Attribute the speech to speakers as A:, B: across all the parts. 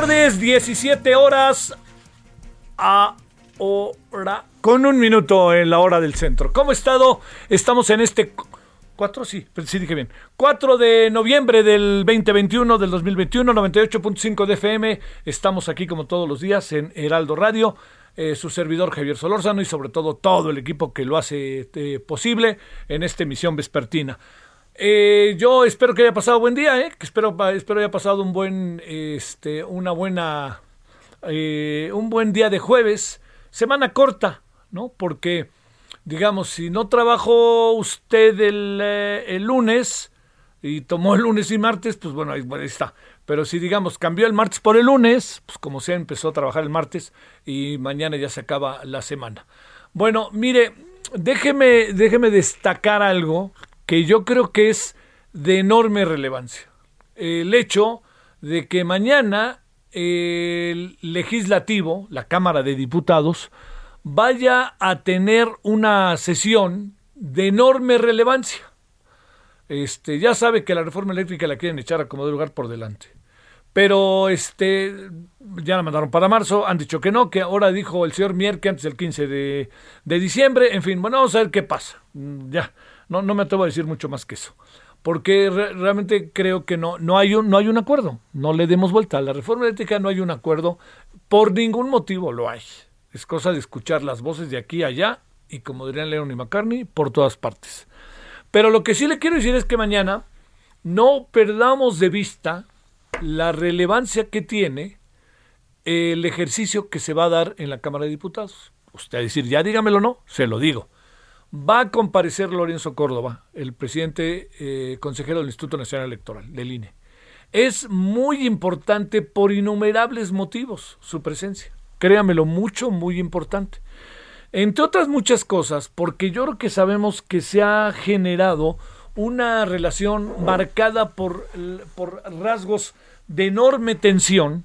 A: Tardes, 17 horas ahora con un minuto en la hora del centro. ¿Cómo ha estado? Estamos en este 4, sí, sí dije bien. 4 de noviembre del 2021, del 2021, 98.5 de FM. Estamos aquí como todos los días en Heraldo Radio. Eh, su servidor Javier Solórzano y sobre todo todo el equipo que lo hace eh, posible en esta emisión vespertina. Eh, yo espero que haya pasado buen día, ¿eh? que espero, espero haya pasado un buen, este, una buena, eh, un buen día de jueves, semana corta, ¿no? Porque, digamos, si no trabajó usted el, eh, lunes y tomó el lunes y martes, pues bueno, ahí, bueno, ahí está. Pero si, digamos, cambió el martes por el lunes, pues como sea, empezó a trabajar el martes y mañana ya se acaba la semana. Bueno, mire, déjeme, déjeme destacar algo que yo creo que es de enorme relevancia. El hecho de que mañana el legislativo, la Cámara de Diputados, vaya a tener una sesión de enorme relevancia. Este, ya sabe que la reforma eléctrica la quieren echar a como de lugar por delante. Pero este ya la mandaron para marzo, han dicho que no, que ahora dijo el señor Mier que antes del 15 de, de diciembre, en fin, bueno, vamos a ver qué pasa. Mm, Ya, no, no me atrevo a decir mucho más que eso. Porque re- realmente creo que no, no, hay un, no hay un acuerdo. No le demos vuelta. A la reforma eléctrica no hay un acuerdo. Por ningún motivo lo hay. Es cosa de escuchar las voces de aquí a allá y, como dirían Leon y McCartney, por todas partes. Pero lo que sí le quiero decir es que mañana no perdamos de vista la relevancia que tiene el ejercicio que se va a dar en la Cámara de Diputados. Usted a decir, ya dígamelo no, se lo digo. Va a comparecer Lorenzo Córdoba, el presidente eh, consejero del Instituto Nacional Electoral, del INE. Es muy importante por innumerables motivos su presencia. Créamelo, mucho, muy importante. Entre otras muchas cosas, porque yo creo que sabemos que se ha generado una relación marcada por, por rasgos de enorme tensión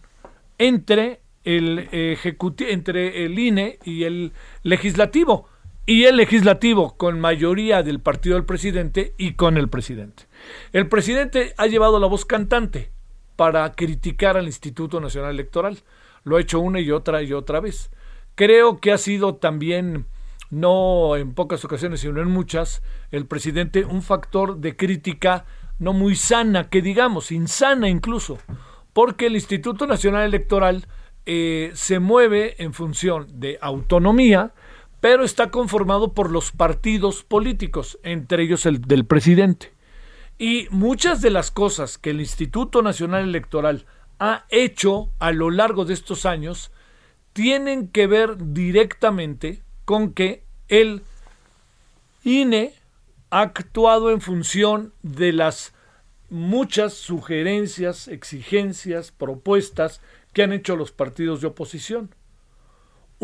A: entre el, entre el INE y el legislativo. Y el legislativo con mayoría del partido del presidente y con el presidente. El presidente ha llevado la voz cantante para criticar al Instituto Nacional Electoral. Lo ha hecho una y otra y otra vez. Creo que ha sido también, no en pocas ocasiones, sino en muchas, el presidente un factor de crítica no muy sana, que digamos, insana incluso, porque el Instituto Nacional Electoral eh, se mueve en función de autonomía, pero está conformado por los partidos políticos, entre ellos el del presidente. Y muchas de las cosas que el Instituto Nacional Electoral ha hecho a lo largo de estos años tienen que ver directamente con que el INE ha actuado en función de las muchas sugerencias, exigencias, propuestas que han hecho los partidos de oposición.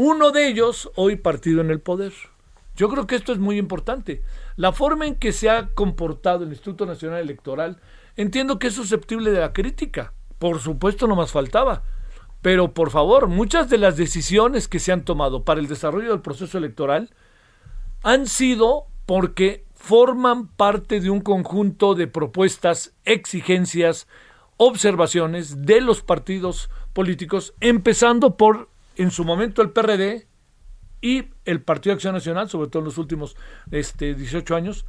A: Uno de ellos, hoy partido en el poder. Yo creo que esto es muy importante. La forma en que se ha comportado el Instituto Nacional Electoral, entiendo que es susceptible de la crítica. Por supuesto, no más faltaba. Pero por favor, muchas de las decisiones que se han tomado para el desarrollo del proceso electoral han sido porque forman parte de un conjunto de propuestas, exigencias, observaciones de los partidos políticos, empezando por, en su momento, el PRD y el Partido de Acción Nacional, sobre todo en los últimos este, 18 años,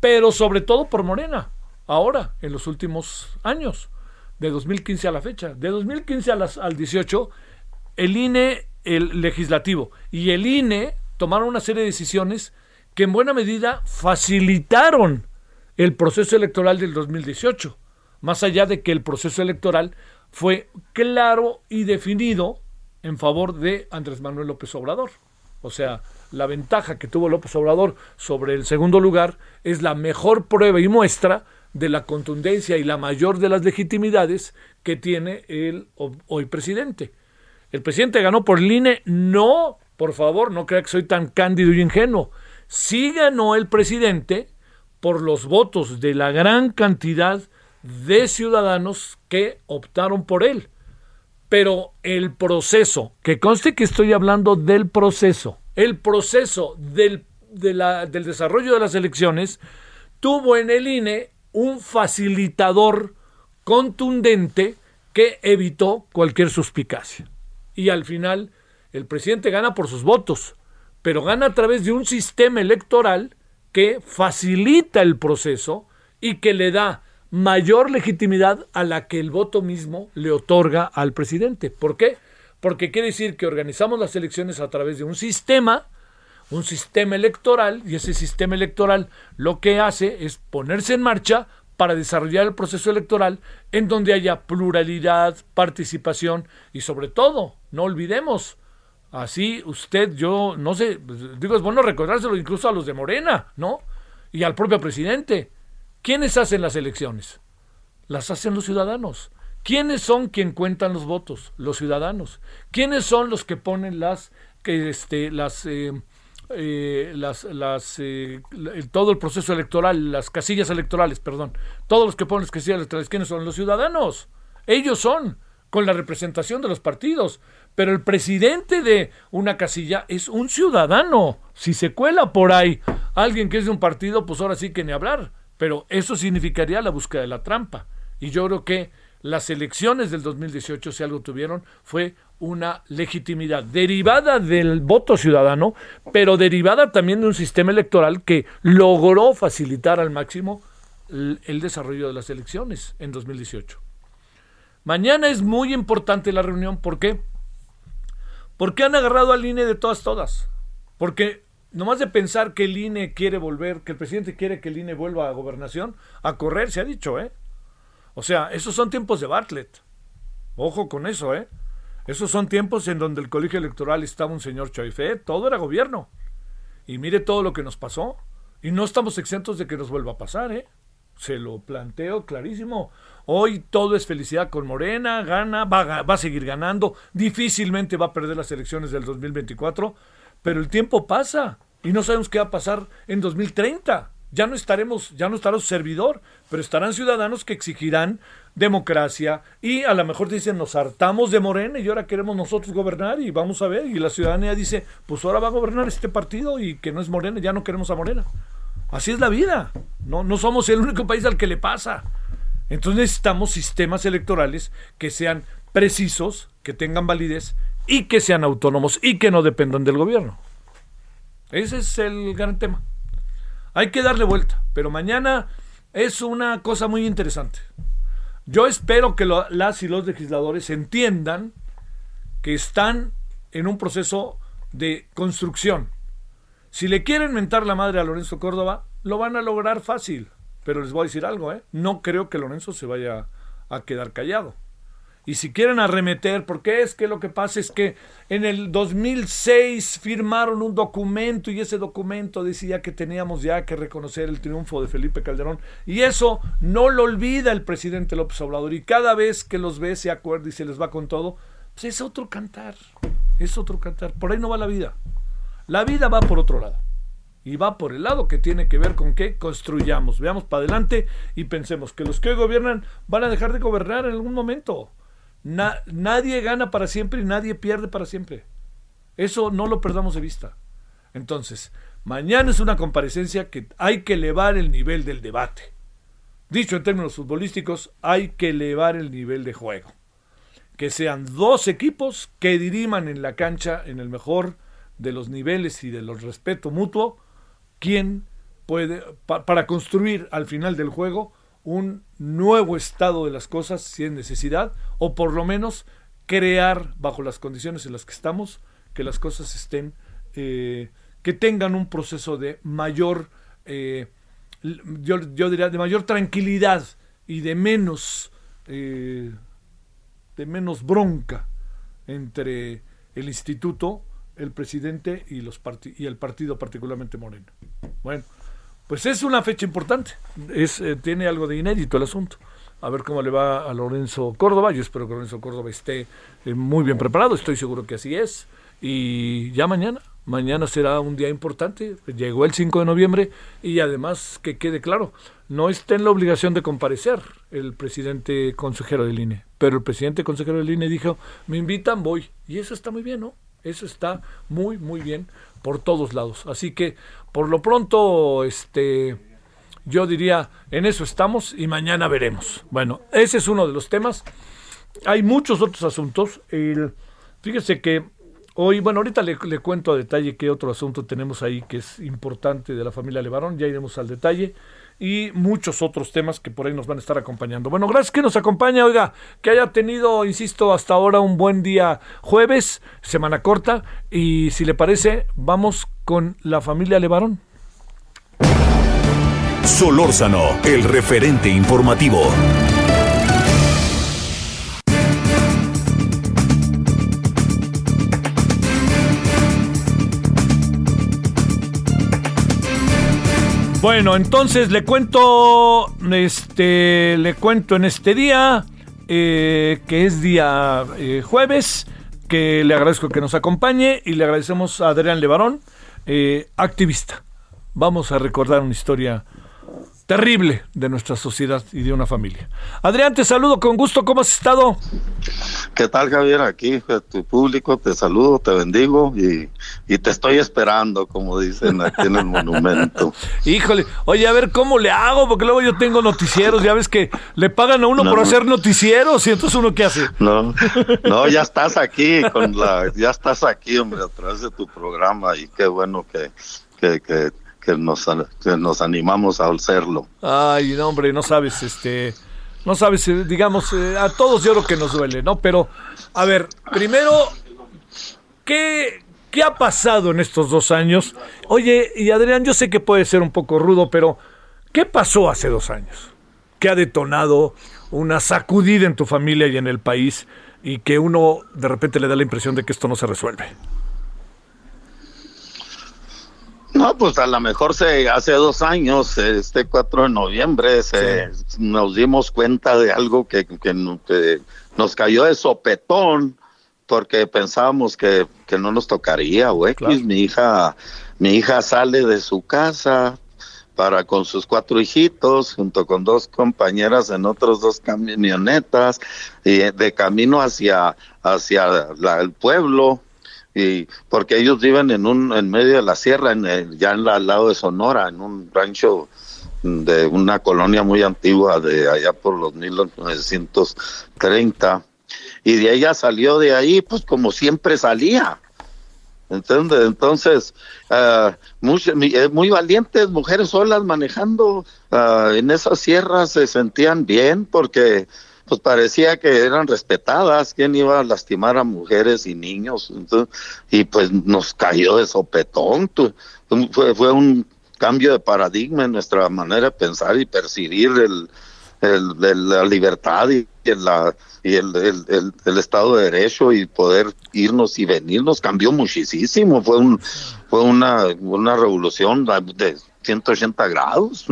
A: pero sobre todo por Morena, ahora, en los últimos años, de 2015 a la fecha. De 2015 a las, al 18, el INE, el legislativo y el INE tomaron una serie de decisiones que en buena medida facilitaron el proceso electoral del 2018, más allá de que el proceso electoral fue claro y definido en favor de Andrés Manuel López Obrador. O sea, la ventaja que tuvo López Obrador sobre el segundo lugar es la mejor prueba y muestra de la contundencia y la mayor de las legitimidades que tiene el hoy presidente. El presidente ganó por el INE, no, por favor, no crea que soy tan cándido y ingenuo. Sí ganó el presidente por los votos de la gran cantidad de ciudadanos que optaron por él. Pero el proceso, que conste que estoy hablando del proceso, el proceso del, del desarrollo de las elecciones tuvo en el INE un facilitador contundente que evitó cualquier suspicacia. Y al final, el presidente gana por sus votos, pero gana a través de un sistema electoral que facilita el proceso y que le da mayor legitimidad a la que el voto mismo le otorga al presidente. ¿Por qué? Porque quiere decir que organizamos las elecciones a través de un sistema, un sistema electoral, y ese sistema electoral lo que hace es ponerse en marcha para desarrollar el proceso electoral en donde haya pluralidad, participación y sobre todo, no olvidemos, así usted, yo no sé, digo, es bueno recordárselo incluso a los de Morena, ¿no? Y al propio presidente ¿Quiénes hacen las elecciones? Las hacen los ciudadanos. ¿Quiénes son quien cuentan los votos? Los ciudadanos. ¿Quiénes son los que ponen las, que este, las, eh, eh, las, eh, todo el proceso electoral, las casillas electorales, perdón, todos los que ponen las casillas electorales, ¿quiénes son? Los ciudadanos. Ellos son, con la representación de los partidos. Pero el presidente de una casilla es un ciudadano. Si se cuela por ahí alguien que es de un partido, pues ahora sí que ni hablar. Pero eso significaría la búsqueda de la trampa. Y yo creo que las elecciones del 2018, si algo tuvieron, fue una legitimidad derivada del voto ciudadano, pero derivada también de un sistema electoral que logró facilitar al máximo el, desarrollo de las elecciones en 2018. Mañana es muy importante la reunión, ¿por qué? Porque han agarrado al INE de todas, todas. Porque nomás de pensar que el INE quiere volver, que el presidente quiere que el INE vuelva a gobernación, a correr, se ha dicho, ¿eh? O sea, esos son tiempos de Bartlett. Ojo con eso, ¿eh? Esos son tiempos en donde el colegio electoral estaba un señor Choife, todo era gobierno. Y mire todo lo que nos pasó. Y no estamos exentos de que nos vuelva a pasar, ¿eh? Se lo planteo clarísimo. Hoy todo es felicidad con Morena, gana, va, va a seguir ganando, difícilmente va a perder las elecciones del 2024 pero el tiempo pasa y no sabemos qué va a pasar en 2030. Ya no estaremos, ya no estará su servidor, pero estarán ciudadanos que exigirán democracia y a lo mejor dicen nos hartamos de Morena y ahora queremos nosotros gobernar y vamos a ver y la ciudadanía dice pues ahora va a gobernar este partido y que no es Morena, ya no queremos a Morena. Así es la vida. No, no somos el único país al que le pasa. Entonces necesitamos sistemas electorales que sean precisos, que tengan validez y que sean autónomos y que no dependan del gobierno. Ese es el gran tema. Hay que darle vuelta, pero mañana es una cosa muy interesante. Yo espero que las y los legisladores entiendan que están en un proceso de construcción. Si le quieren mentar la madre a Lorenzo Córdoba, lo van a lograr fácil. Pero les voy a decir algo, ¿eh? No creo que Lorenzo se vaya a quedar callado. Y si quieren arremeter, porque es que lo que pasa es que en el 2006 firmaron un documento y ese documento decía que teníamos ya que reconocer el triunfo de Felipe Calderón. Y eso no lo olvida el presidente López Obrador. Y cada vez que los ve se acuerda y se les va con todo, pues es otro cantar. Es otro cantar. Por ahí no va la vida. La vida va por otro lado. Y va por el lado que tiene que ver con que construyamos. Veamos para adelante y pensemos que los que hoy gobiernan van a dejar de gobernar en algún momento nadie gana para siempre y nadie pierde para siempre. Eso no lo perdamos de vista. Entonces, mañana es una comparecencia que hay que elevar el nivel del debate. Dicho en términos futbolísticos, hay que elevar el nivel de juego. Que sean dos equipos que diriman en la cancha en el mejor de los niveles y de los respeto mutuo, quién puede, para construir al final del juego un nuevo estado de las cosas si es necesidad, o por lo menos crear bajo las condiciones en las que estamos, que las cosas estén, eh, que tengan un proceso de mayor, eh, yo, diría, de mayor tranquilidad y de menos, eh, de menos bronca entre el instituto, el presidente y, los y el partido, particularmente Moreno. Bueno, pues es una fecha importante, es, tiene algo de inédito el asunto a ver cómo le va a Lorenzo Córdoba. Yo espero que Lorenzo Córdoba esté eh, muy bien preparado, estoy seguro que así es. Y ya mañana, mañana será un día importante. Llegó el 5 de noviembre y además que quede claro, no está en la obligación de comparecer el presidente consejero del INE, pero el presidente consejero del INE dijo, me invitan, voy. Y eso está muy bien, ¿no? Eso está muy, muy bien por todos lados. Así que, por lo pronto, este yo diría, en eso estamos y mañana veremos. Bueno, ese es uno de los temas. Hay muchos otros asuntos. El, fíjese que hoy, bueno, ahorita le, cuento a detalle qué otro asunto tenemos ahí que es importante de la familia Levarón, ya iremos al detalle. Y muchos otros temas que por ahí nos van a estar acompañando. Bueno, gracias que nos acompaña, oiga, que haya tenido, insisto, hasta ahora un buen día jueves, semana corta. Y si le parece, vamos con la familia Levarón.
B: Solórzano, el referente informativo.
A: Bueno, entonces le cuento, este, le cuento en este día, eh, que es día eh, jueves, que le agradezco que nos acompañe y le agradecemos a Adrián Levarón, eh, activista. Vamos a recordar una historia terrible de nuestra sociedad y de una familia. Adrián, te saludo con gusto, ¿cómo has estado?
C: ¿Qué tal, Javier? Aquí, tu público, te saludo, te bendigo y, te estoy esperando, como dicen aquí en el monumento.
A: Híjole, oye, a ver cómo le hago, porque luego yo tengo noticieros, ya ves que le pagan a uno por hacer noticieros y entonces uno qué hace.
C: No, no, ya estás aquí, con la, ya estás aquí, hombre, a través de tu programa y qué bueno que, que, que que nos, nos animamos a hacerlo.
A: Ay, no, hombre, no sabes, este, no sabes, eh, digamos, eh, a todos yo creo que nos duele, ¿no? Pero, a ver, primero, ¿qué, ¿qué ha pasado en estos dos años? Oye, y Adrián, yo sé que puede ser un poco rudo, pero ¿qué pasó hace dos años? ¿Qué ha detonado una sacudida en tu familia y en el país y que uno de repente le da la impresión de que esto no se resuelve?
C: No, pues a lo mejor se hace dos años, este 4 de noviembre, se, nos dimos cuenta de algo que, que, nos cayó de sopetón porque pensábamos que, que no nos tocaría, güey. Mi hija, mi hija sale de su casa para con sus cuatro hijitos, junto con dos compañeras en otros dos camionetas, y de camino hacia, hacia el pueblo y porque ellos viven en un en medio de la sierra en ya en al lado de Sonora en un rancho de una colonia muy antigua de allá por los 1930 y de ella salió de ahí pues como siempre salía ¿Entiendes? Entonces, uh, muy, eh, muy, valientes mujeres solas manejando uh, en esas sierras se sentían bien porque pues parecía que eran respetadas, quién iba a lastimar a mujeres y niños, y pues nos cayó de sopetón, fue, fue un cambio de paradigma en nuestra manera de pensar y percibir el, el, la libertad y, la, y el, el, el, Estado de Derecho y poder irnos y venirnos cambió muchísimo, fue un fue una, una revolución de 180 grados.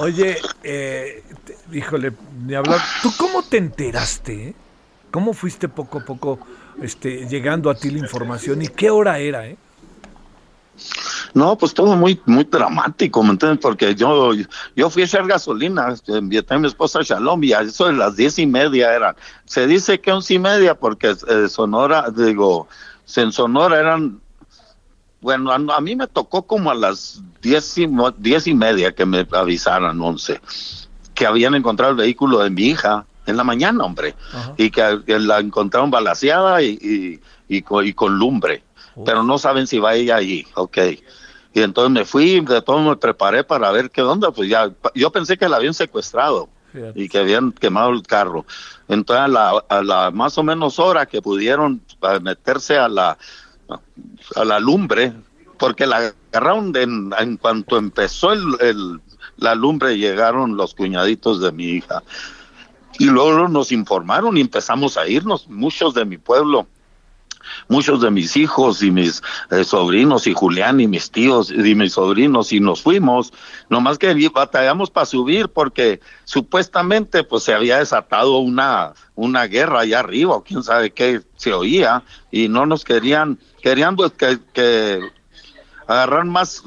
A: Oye, eh, híjole, ni hablar. ¿Tú cómo te enteraste? ¿Cómo fuiste poco a poco este, llegando a ti la información y qué hora era? Eh?
C: No, pues todo muy muy dramático, ¿me entiendes? Porque yo yo fui a echar gasolina, invité a mi esposa a Shalom y a eso de las diez y media eran. Se dice que once y media porque eh, Sonora, digo, en Sonora eran bueno, a, mí me tocó como a las diez y, diez y media que me avisaran, once, que habían encontrado el vehículo de mi hija en la mañana, hombre, y que, la encontraron balaseada y, y, con, lumbre. pero no saben si va ella allí, ok. Y entonces me fui, de todo me preparé para ver qué onda, pues ya, yo pensé que la habían secuestrado y que habían quemado el carro. Entonces a la, a la más o menos hora que pudieron meterse a la, a la lumbre, porque la agarraron en, en cuanto empezó el, el, la lumbre, llegaron los cuñaditos de mi hija. Y luego nos informaron y empezamos a irnos, muchos de mi pueblo muchos de mis hijos y mis eh, sobrinos y Julián y mis tíos y mis sobrinos y nos fuimos, nomás que batallamos para subir porque supuestamente pues se había desatado una, una guerra allá arriba o quién sabe qué se oía y no nos querían, querían pues que, que agarrar más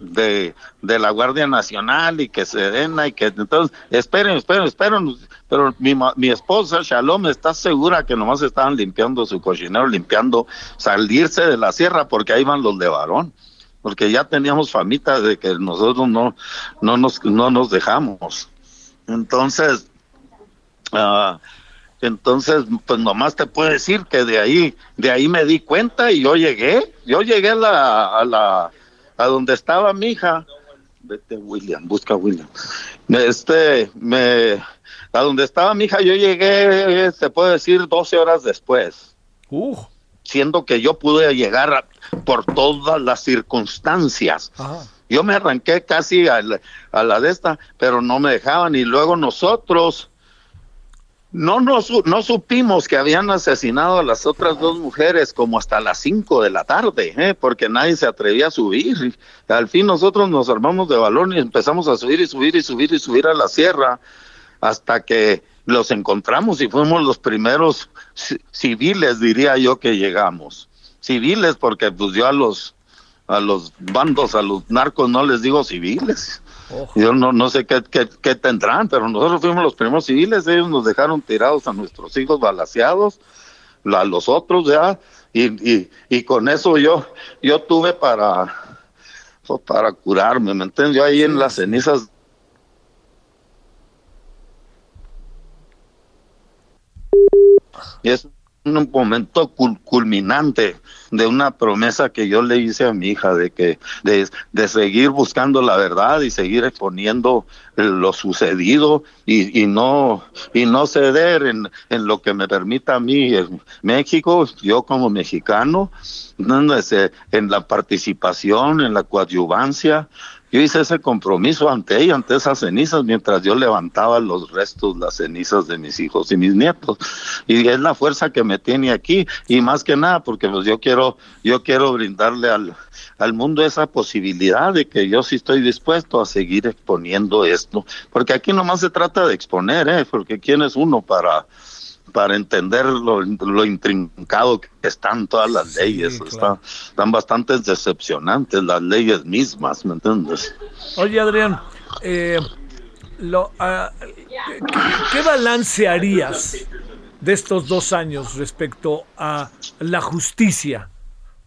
C: de, de la Guardia Nacional y que Sedena y que entonces esperen, esperen, esperen pero mi, mi esposa, Shalom, está segura que nomás estaban limpiando su cochinero, limpiando, salirse de la sierra, porque ahí van los de varón. Porque ya teníamos famita de que nosotros no, no, nos, no nos dejamos. Entonces, uh, entonces, pues nomás te puedo decir que de ahí, de ahí me di cuenta y yo llegué, yo llegué a la, a donde estaba mi hija, vete William, busca William, este, me, a donde estaba mi hija, yo llegué, se puede decir, 12 horas después.
A: Uh.
C: Siendo que yo pude llegar por todas las circunstancias. Yo me arranqué casi a la, a la, de esta, pero no me dejaban. Y luego nosotros no, nos, no supimos que habían asesinado a las otras dos mujeres como hasta las 5 de la tarde, ¿eh? porque nadie se atrevía a subir. Al fin nosotros nos armamos de balón y empezamos a subir y subir y subir y subir a la sierra hasta que los encontramos y fuimos los primeros civiles, diría yo, que llegamos. Civiles, porque pues yo a los a los bandos, a los narcos no les digo civiles. Yo no, no sé qué, qué, tendrán, pero nosotros fuimos los primeros civiles, ellos nos dejaron tirados a nuestros hijos balaseados, a los otros ya, y, y, y con eso yo, yo tuve para, para curarme, ¿me entiendes? Yo ahí en las cenizas y es un momento culminante de una promesa que yo le hice a mi hija de que de, de seguir buscando la verdad y seguir exponiendo lo sucedido y, no y no ceder en, en, lo que me permita a mí México yo como mexicano en la participación en la coadyuvancia yo hice ese compromiso ante ella, ante esas cenizas, mientras yo levantaba los restos, las cenizas de mis hijos y mis nietos. Y es la fuerza que me tiene aquí, y más que nada, porque pues yo quiero, yo quiero brindarle al, al mundo esa posibilidad de que yo sí estoy dispuesto a seguir exponiendo esto, porque aquí nomás se trata de exponer, ¿eh? porque quién es uno para para entender lo, lo, intrincado que están todas las leyes. Está, están bastante decepcionantes las leyes mismas, ¿me entiendes?
A: Oye, Adrián, eh, lo, uh, ¿qué balance harías de estos dos años respecto a la justicia,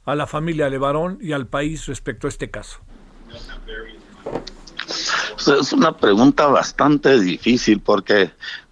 A: a la familia Levarón y al país respecto a este caso?
C: Es una pregunta bastante difícil porque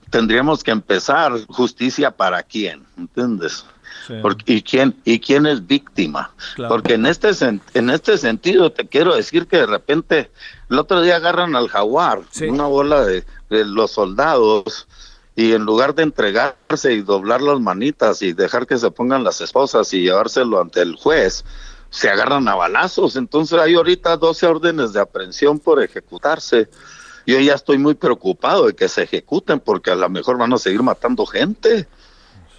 C: tendríamos que empezar justicia para quién, ¿entiendes? Sí. Porque, y quién y quién es víctima claro. porque en este en este sentido te quiero decir que de repente el otro día agarran al jaguar sí. una bola de, de, los soldados y en lugar de entregarse y doblar las manitas y dejar que se pongan las esposas y llevárselo ante el juez se agarran a balazos. Entonces hay ahorita 12 órdenes de aprehensión por ejecutarse. Yo ya estoy muy preocupado de que se ejecuten porque a lo mejor van a seguir matando gente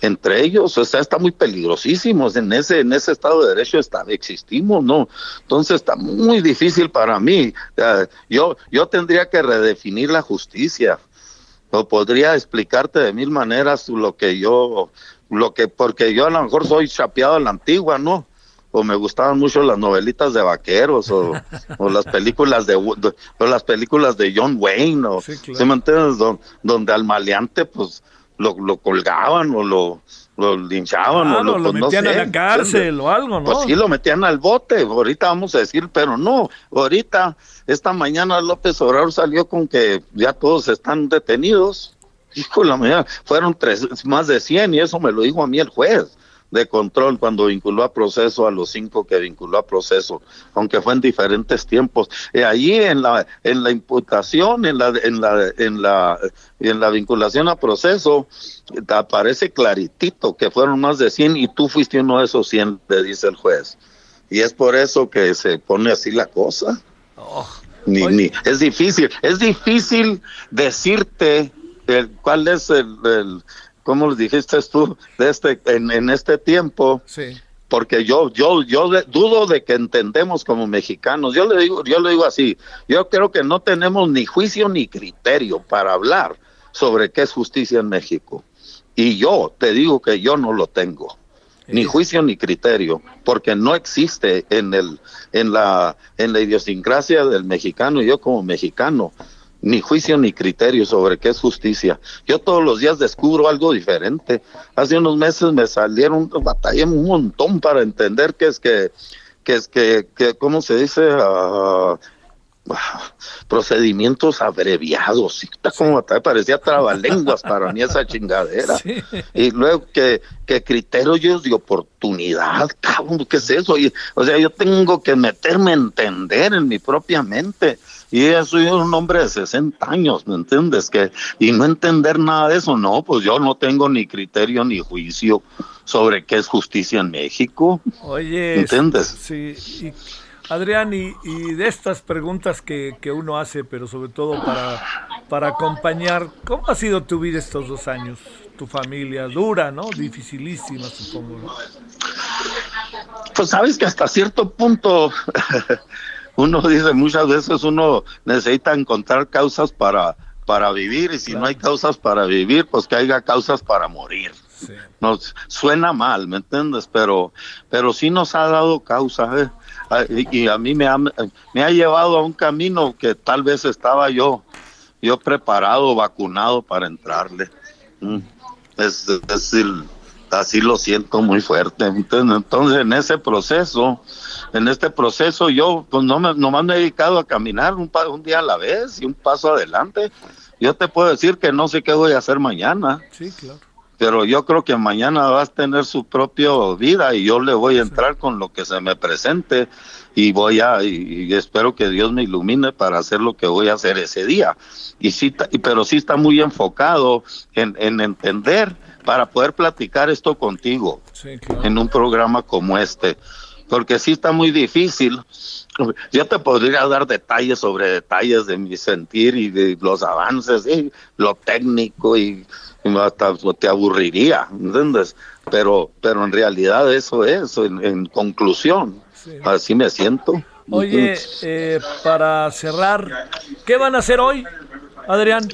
C: entre ellos, o sea, está muy peligrosísimo, en ese, en ese estado de derecho está, existimos, ¿no? Entonces está muy difícil para mí, yo, yo tendría que redefinir la justicia, o podría explicarte de mil maneras lo que yo, lo que, porque yo a lo mejor soy chapeado a la antigua, ¿no? O me gustaban mucho las novelitas de vaqueros o, o las películas de, de, o las películas de John Wayne o sí, claro. ¿sí me entiendes? Don, donde al maleante pues lo, lo colgaban o lo, lo linchaban
A: claro,
C: o lo,
A: lo
C: pues,
A: metían
C: no sé,
A: a la cárcel o algo, ¿no?
C: Pues sí, lo metían al bote, ahorita vamos a decir, pero no, ahorita, esta mañana López Obrador salió con que ya todos están detenidos. Hijo la mañana, fueron tres, más de 100 y eso me lo dijo a mí el juez de control cuando vinculó a proceso a los cinco que vinculó a proceso, aunque fue en diferentes tiempos. Y allí en la en la imputación, en la en la en la en la vinculación a proceso aparece claritito que fueron más de 100 y tú fuiste uno de esos 100, le dice el juez. Y es por eso que se pone así la cosa.
A: Oh.
C: Ni, ni, es difícil, es difícil decirte el, cuál es el, el ¿cómo lo dijiste tú? De este, en, en este tiempo.
A: Sí.
C: Porque yo, yo, yo dudo de que entendemos como mexicanos. Yo le digo, yo le digo así. Yo creo que no tenemos ni juicio ni criterio para hablar sobre qué es justicia en México. Y yo te digo que yo no lo tengo. Ni juicio ni criterio, porque no existe en el, en la, en la idiosincrasia del mexicano, y yo como mexicano, ni juicio ni criterio sobre qué es justicia. Yo todos los días descubro algo diferente. Hace unos meses me salieron, batallé un montón para entender qué es que, que es que, que ¿cómo se dice? Ah, procedimientos abreviados. Y como parecía trabalenguas para mí esa chingadera.
A: Sí.
C: Y luego que, que criterios de oportunidad, cabrón, ¿qué es eso? Y, o sea, yo tengo que meterme a entender en mi propia mente. Y yo soy un hombre de 60 años, ¿me entiendes? Que, y no entender nada de eso, no, pues yo no tengo ni criterio ni juicio sobre qué es justicia en México.
A: Oye,
C: ¿Entiendes?
A: Sí, y, Adrián, y, y de estas preguntas que, que uno hace, pero sobre todo para, para acompañar, ¿cómo ha sido tu vida estos dos años? Tu familia, dura, ¿no? Dificilísima, supongo, ¿no?
C: Pues sabes que hasta cierto punto uno dice muchas veces uno necesita encontrar causas para para vivir y si no hay causas para vivir pues que haya causas para morir
A: Sí.
C: nos suena mal me entiendes pero pero sí nos ha dado causa ¿eh? Ah, y, a mí me ha, me ha llevado a un camino que tal vez estaba yo yo preparado vacunado para entrarle Mm. es, decir, así lo siento muy fuerte. Entonces, entonces, en ese proceso, en este proceso, yo pues no me, nomás me he dedicado a caminar un, un día a la vez y un paso adelante. Yo te puedo decir que no sé qué voy a hacer mañana,
A: Sí, claro.
C: Pero yo creo que mañana vas a tener su propia vida y yo le voy a entrar con lo que se me presente y voy a y, y espero que Dios me ilumine para hacer lo que voy a hacer ese día. Y sí, pero sí está muy enfocado en, en entender para poder platicar esto contigo
A: Sí, claro.
C: en un programa como este, porque sí está muy difícil. Yo te podría dar detalles sobre detalles de mi sentir y de los avances y lo técnico y, y hasta te aburriría, ¿entiendes? Pero, pero en realidad eso es, en, en conclusión,
A: Sí.
C: así me siento.
A: Oye, eh, para cerrar, ¿qué van a hacer hoy, Adrián?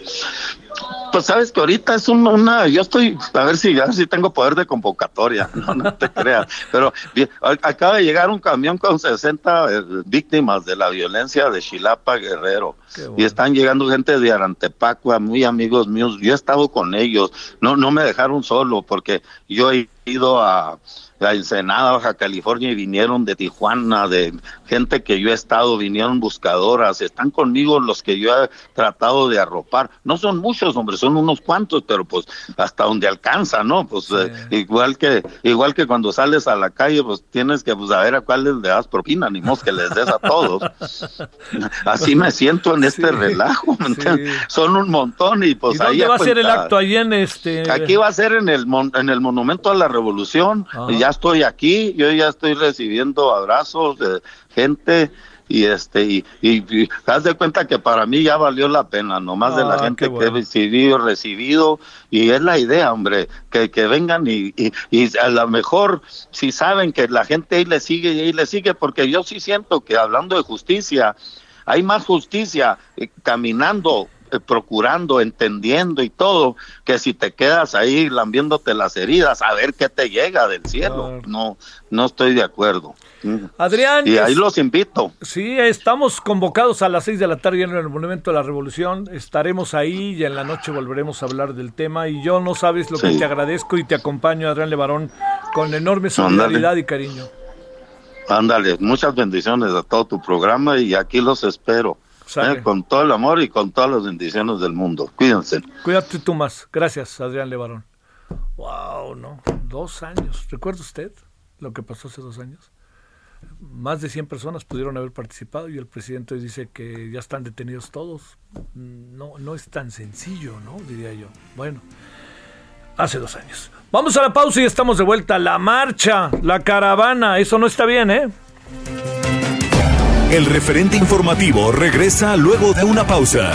C: Pues sabes que ahorita es un- una, yo estoy, a ver si, a ver si tengo poder de convocatoria, no, no te creas, pero a- acaba de llegar un camión con 60 eh, víctimas de la violencia de Chilapa Guerrero y están llegando gente de Arantepacua, muy amigos míos, yo he estado con ellos, no, no me dejaron solo porque yo he ido a, a Ensenada, Baja California y vinieron de Tijuana, de gente que yo he estado, vinieron buscadoras, están conmigo los que yo he tratado de arropar. No son muchos, hombre, son unos cuantos, pero pues hasta donde alcanza, ¿no? Pues eh, igual que igual que cuando sales a la calle, pues tienes que pues, saber a cuáles le das propina, ni mos que les des a todos. Así me siento en este
A: Sí,
C: relajo, ¿me
A: sí.
C: Son un montón y pues
A: ¿Y
C: ahí
A: dónde va a ser el acto? Ahí en este...
C: Aquí va a ser en el mon- en el Monumento a la Revolución.
A: Ajá.
C: Ya estoy aquí, yo ya estoy recibiendo abrazos de gente y este y, y, y haz de cuenta que para mí ya valió la pena, nomás de la
A: Ah,
C: gente
A: bueno.
C: que he recibido, recibido y es la idea, hombre, que, que vengan y, y, y a lo mejor si saben que la gente ahí le sigue y ahí le sigue, porque yo sí siento que hablando de justicia, hay más justicia eh, caminando, procurando, entendiendo y todo, que si te quedas ahí lambiéndote las heridas, a ver qué te llega del cielo. No, no estoy de acuerdo. Mm.
A: Adrián,
C: Y ahí
A: es-
C: los invito.
A: Sí, estamos convocados a las 6 de la tarde en el Monumento de la Revolución. Estaremos ahí y en la noche volveremos a hablar del tema. Y yo no sabes lo que te agradezco y te acompaño, Adrián Levarón, con enorme solidaridad y cariño.
C: Ándale, muchas bendiciones a todo tu programa y aquí los espero.
A: Sale.
C: eh, con todo el amor y con todas las bendiciones del mundo. Cuídense.
A: Cuídate tú más. Gracias, Adrián Levarón. Wow, ¿no? Dos años. ¿Recuerda usted lo que pasó hace dos años? Más de 100 personas pudieron haber participado y el presidente hoy dice que ya están detenidos todos. No, no es tan sencillo, ¿no? Diría yo. Bueno, hace dos años. Vamos a la pausa y estamos de vuelta. La marcha, la caravana, eso no está bien, ¿eh?
B: El referente informativo regresa luego de una pausa.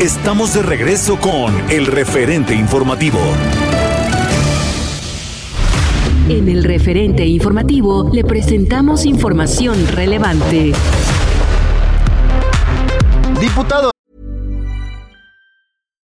B: Estamos de regreso con el referente informativo.
D: En el referente informativo le presentamos información relevante.
E: Diputado.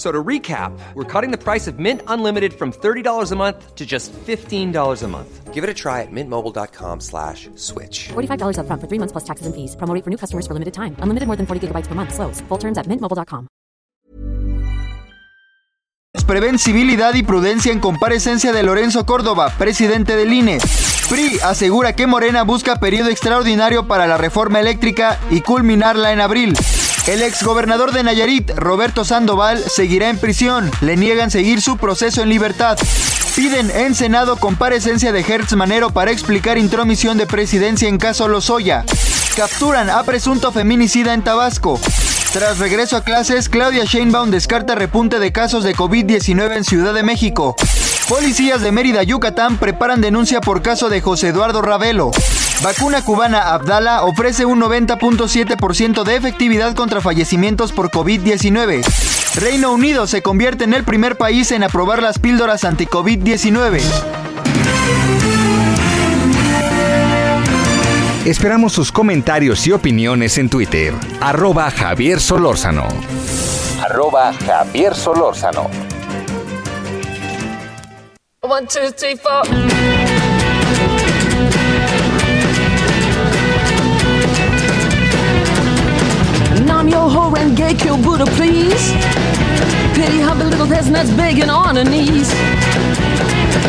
F: So to recap, we're cutting the price of Mint Unlimited from $30 a month to just $15 a month. Give it a try at mintmobile.com slash switch.
G: $45 up front for three months plus taxes and fees. Promo rate for new customers for limited time. Unlimited more than 40 gigabytes per month. Slows. Full terms at mintmobile.com.
E: Prevén civilidad y prudencia en comparecencia de Lorenzo Córdoba, presidente del INE. PRI asegura que Morena busca periodo extraordinario para la reforma eléctrica y culminarla en abril. El exgobernador de Nayarit, Roberto Sandoval, seguirá en prisión. Le niegan seguir su proceso en libertad. Piden en Senado comparecencia de Hertz Manero para explicar intromisión de presidencia en caso Lozoya. Capturan a presunto feminicida en Tabasco. Tras regreso a clases, Claudia Sheinbaum descarta repunte de casos de COVID-19 en Ciudad de México. Policías de Mérida, Yucatán preparan denuncia por caso de José Eduardo Ravelo. Vacuna cubana Abdala ofrece un 90.7% de efectividad contra fallecimientos por COVID-19. Reino Unido se convierte en el primer país en aprobar las píldoras anti-COVID-19.
H: Esperamos sus comentarios y opiniones en Twitter. Arroba Javier Solórzano. Arroba Javier Solórzano.
I: One, two, three, four. Nam yo ho and gay kill Buddha, please. Pity humble little peasant that's begging on her knees.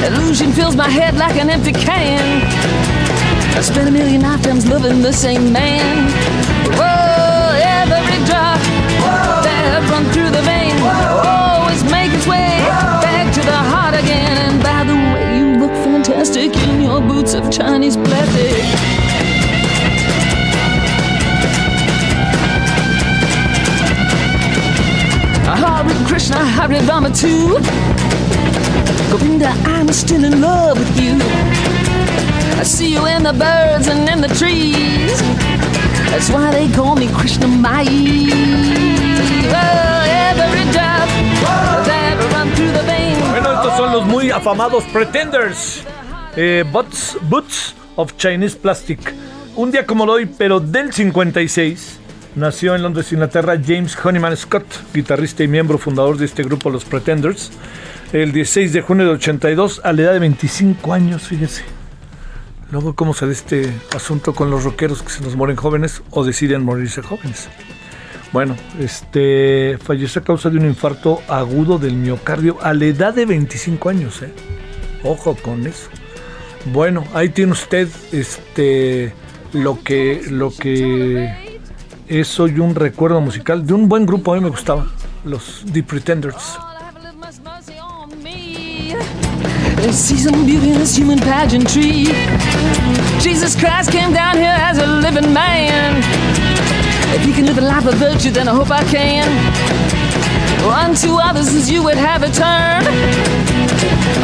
I: Illusion fills my head like an empty can. I spent a million lifetimes loving the same man. Whoa, every drop that run through the vein always make its way back to the heart again. And by the way, you look fantastic in your boots of Chinese plastic. Hare Krishna, Hare Rama too. Govinda, I'm still in love with you. I see you in the birds and in the trees. That's why they call me Krishna Mai. Every drop that run through the vein.
A: Bueno, estos son los muy afamados Pretenders. Eh, Boots, Boots of Chinese Plastic. Un día como hoy, pero del 56, nació en Londres, Inglaterra, James Honeyman Scott, guitarrista y miembro fundador de este grupo, los Pretenders. El 16 de junio de 82, a la edad de 25 años, fíjese. Luego, ¿cómo se da este asunto con los rockeros que se nos mueren jóvenes o deciden morirse jóvenes? Bueno, este falleció a causa de un infarto agudo del miocardio a la edad de 25 años, ¿eh? Ojo con eso. Bueno, ahí tiene usted este lo que lo que es hoy un recuerdo musical de un buen grupo, a mí me gustaba, los The Pretenders.
I: See some beauty in this human pageantry. Jesus Christ came down here as a living man. If you can live a life of virtue, then I hope I can. One to others as you would have it turn.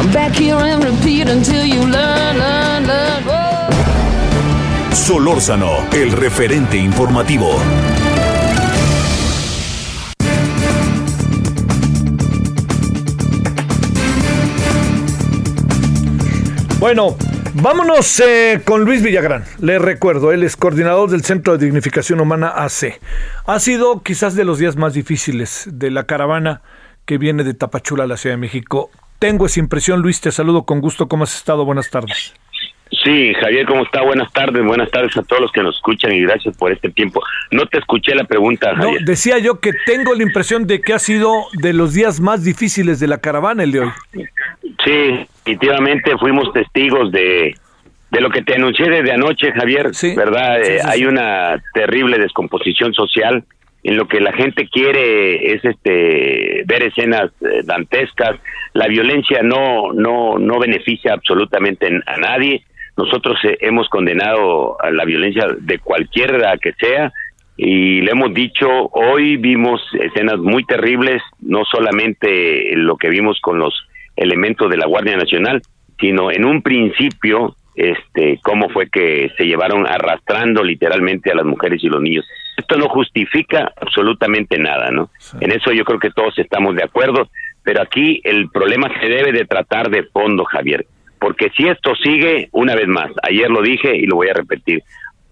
I: I'm back here and repeat until you learn, learn, learn. Whoa.
B: Solórzano, el referente informativo.
A: Bueno, vámonos eh, con Luis Villagrán. Le recuerdo, él es coordinador del Centro de Dignificación Humana AC. Ha sido quizás de los días más difíciles de la caravana que viene de Tapachula a la Ciudad de México. Tengo esa impresión, Luis, te saludo con gusto. ¿Cómo has estado? Buenas tardes.
J: Sí, Javier, ¿cómo está? Buenas tardes, buenas tardes a todos los que nos escuchan y gracias por este tiempo. No te escuché la pregunta,
A: No,
J: Javier.
A: decía yo que tengo la impresión de que ha sido de los días más difíciles de la caravana el de hoy.
J: Sí, definitivamente fuimos testigos de, de lo que te anuncié desde anoche, Javier, ¿verdad?
A: sí,
J: Eh,
A: sí,
J: hay una terrible descomposición social en lo que la gente quiere es este ver escenas eh, dantescas. La violencia no no no beneficia absolutamente a nadie. Nosotros eh, hemos condenado a la violencia de cualquiera que sea y le hemos dicho, hoy vimos escenas muy terribles, no solamente lo que vimos con los elementos de la Guardia Nacional, sino en un principio, este, cómo fue que se llevaron arrastrando literalmente a las mujeres y los niños. Esto no justifica absolutamente nada, ¿no? En eso yo creo que todos estamos de acuerdo, pero aquí el problema se debe de tratar de fondo, Javier, porque si esto sigue, una vez más, ayer lo dije y lo voy a repetir,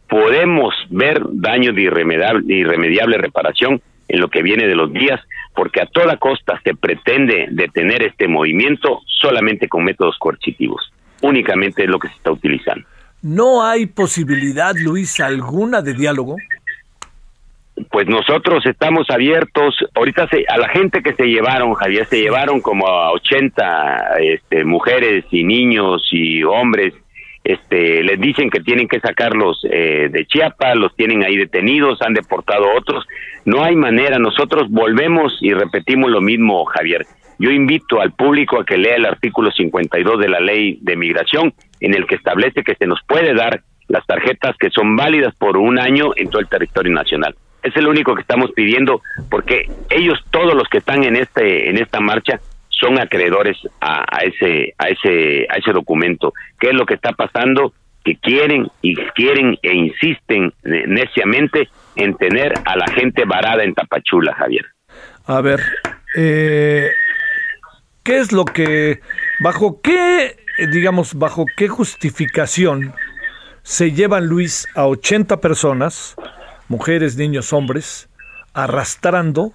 J: podemos ver daños de irremediable, irremediable reparación en lo que viene de los días, porque a toda costa se pretende detener este movimiento solamente con métodos coercitivos. Únicamente es lo que se está utilizando.
A: ¿No hay posibilidad, Luis, alguna de diálogo?
J: Pues nosotros estamos abiertos. Ahorita se- a la gente que se llevaron, Javier, se llevaron como a 80 este, mujeres y niños y hombres. Este, les dicen que tienen que sacarlos eh, de Chiapas, los tienen ahí detenidos, han deportado otros. No hay manera. Nosotros volvemos y repetimos lo mismo, Javier. Yo invito al público a que lea el artículo 52 de la ley de migración, en el que establece que se nos puede dar las tarjetas que son válidas por un año en todo el territorio nacional. Es lo único que estamos pidiendo porque ellos todos los que están en este en esta marcha son acreedores a, a ese a ese a ese documento. ¿Qué es lo que está pasando? Que quieren y quieren e insisten neciamente en tener a la gente varada en Tapachula, Javier.
A: A ver, eh, ¿qué es lo que, bajo qué, digamos, bajo qué justificación se llevan, Luis, a 80 personas, mujeres, niños, hombres, arrastrando?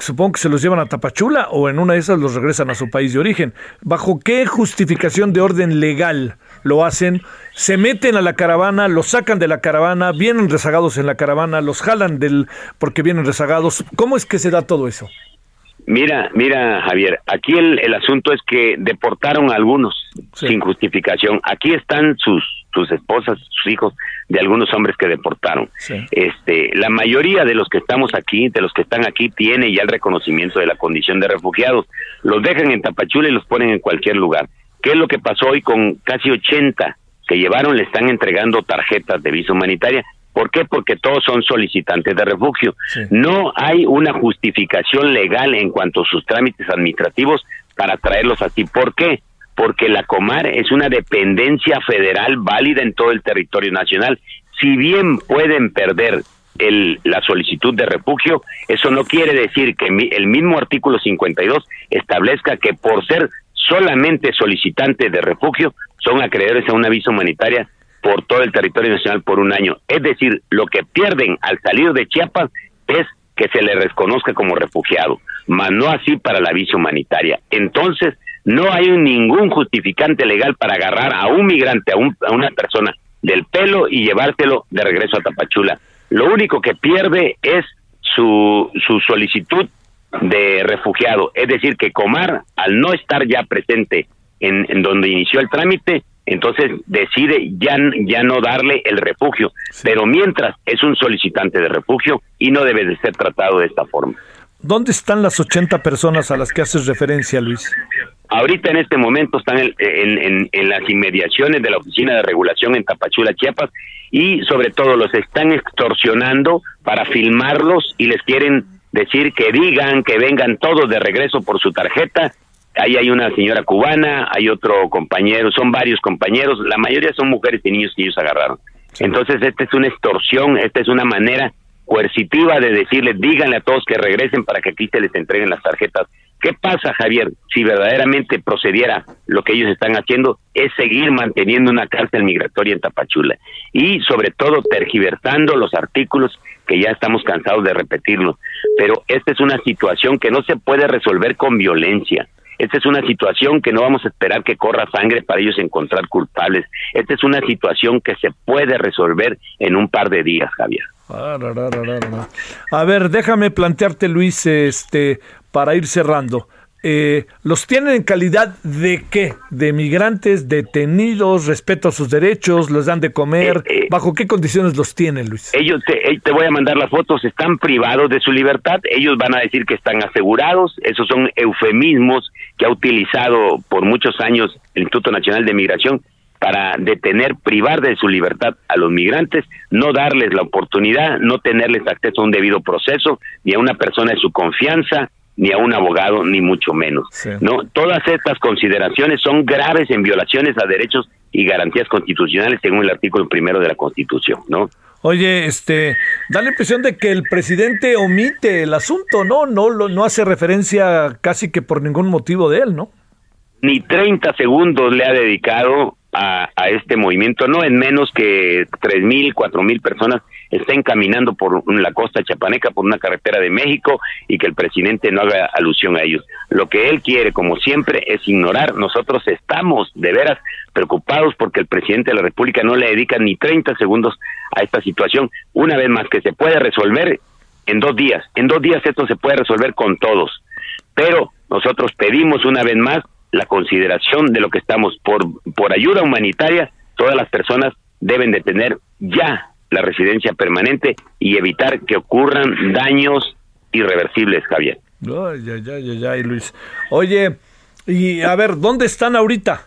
A: Supongo que se los llevan a Tapachula o en una de esas los regresan a su país de origen. ¿Bajo qué justificación de orden legal lo hacen? Se meten a la caravana, los sacan de la caravana, vienen rezagados en la caravana, los jalan del porque vienen rezagados. ¿Cómo es que se da todo eso?
J: Mira, mira, Javier, aquí el, el asunto es que deportaron a algunos sin justificación. Aquí están sus sus esposas, sus hijos de algunos hombres que deportaron. Este, la mayoría de los que estamos aquí, de los que están aquí, tiene ya el reconocimiento de la condición de refugiados. Los dejan en Tapachula y los ponen en cualquier lugar. ¿Qué es lo que pasó hoy con casi 80 que llevaron? Le están entregando tarjetas de visa humanitaria. ¿Por qué? Porque todos son solicitantes de refugio. No hay una justificación legal en cuanto a sus trámites administrativos para traerlos así. ¿Por qué? Porque la Comar es una dependencia federal válida en todo el territorio nacional. Si bien pueden perder el, la solicitud de refugio, eso no quiere decir que mi- el mismo artículo 52 establezca que por ser solamente solicitantes de refugio son acreedores a una visa humanitaria por todo el territorio nacional por un año. Es decir, lo que pierden al salir de Chiapas es que se le reconozca como refugiado, mas no así para la visa humanitaria. Entonces, no hay ningún justificante legal para agarrar a un migrante, a, un- a una persona del pelo y llevárselo de regreso a Tapachula. Lo único que pierde es su, su solicitud de refugiado. Es decir, que Comar, al no estar ya presente en, en donde inició el trámite, entonces decide ya, ya no darle el refugio. Pero mientras es un solicitante de refugio y no debe de ser tratado de esta forma.
A: ¿Dónde están las 80 personas a las que haces referencia, Luis?
J: Ahorita en este momento están en, en- en- en las inmediaciones de la Oficina de Regulación en Tapachula, Chiapas, y sobre todo los están extorsionando para filmarlos y les quieren decir que digan, que vengan todos de regreso por su tarjeta. Ahí hay una señora cubana, hay otro compañero, son varios compañeros, la mayoría son mujeres y niños que ellos agarraron. Entonces, esta es una extorsión, esta es una manera coercitiva de decirles, díganle a todos que regresen para que aquí se les entreguen las tarjetas. ¿Qué pasa, Javier? Si verdaderamente procediera lo que ellos están haciendo, es seguir manteniendo una cárcel migratoria en Tapachula y, sobre todo, tergiversando los artículos que ya estamos cansados de repetirlos. Pero esta es una situación que no se puede resolver con violencia. Esta es una situación que no vamos a esperar que corra sangre para ellos encontrar culpables. Esta es una situación que se puede resolver en un par de días, Javier.
A: A ver, déjame plantearte, Luis, este, para ir cerrando. Eh, ¿Los tienen en calidad de qué? ¿De migrantes detenidos? ¿Respeto a sus derechos? ¿Los dan de comer?
J: Eh, eh,
A: ¿Bajo qué condiciones los tienen, Luis?
J: Ellos, te, te, voy a mandar las fotos, están privados de su libertad. Ellos van a decir que están asegurados. Esos son eufemismos que ha utilizado por muchos años el Instituto Nacional de Migración para detener, privar de su libertad a los migrantes, no darles la oportunidad, no tenerles acceso a un debido proceso, ni a una persona de su confianza, ni a un abogado, ni mucho menos. No, todas estas consideraciones son graves en violaciones a derechos y garantías constitucionales según el artículo primero de la Constitución, ¿no?
A: Oye, este, da la impresión de que el presidente omite el asunto, ¿no? No, no hace referencia casi que por ningún motivo de él, ¿no?
J: Ni 30 segundos le ha dedicado a, este movimiento, no en menos que tres mil, cuatro mil personas estén caminando por la costa chapaneca, por una carretera de México y que el presidente no haga alusión a ellos. Lo que él quiere, como siempre, es ignorar. Nosotros estamos de veras preocupados porque el presidente de la República no le dedica ni 30 segundos a esta situación. Una vez más, que se puede resolver en dos días. En dos días esto se puede resolver con todos. Pero nosotros pedimos una vez más la consideración de lo que estamos por por ayuda humanitaria todas las personas deben de tener ya la residencia permanente y evitar que ocurran daños irreversibles Javier
A: Luis oye y a ver dónde están ahorita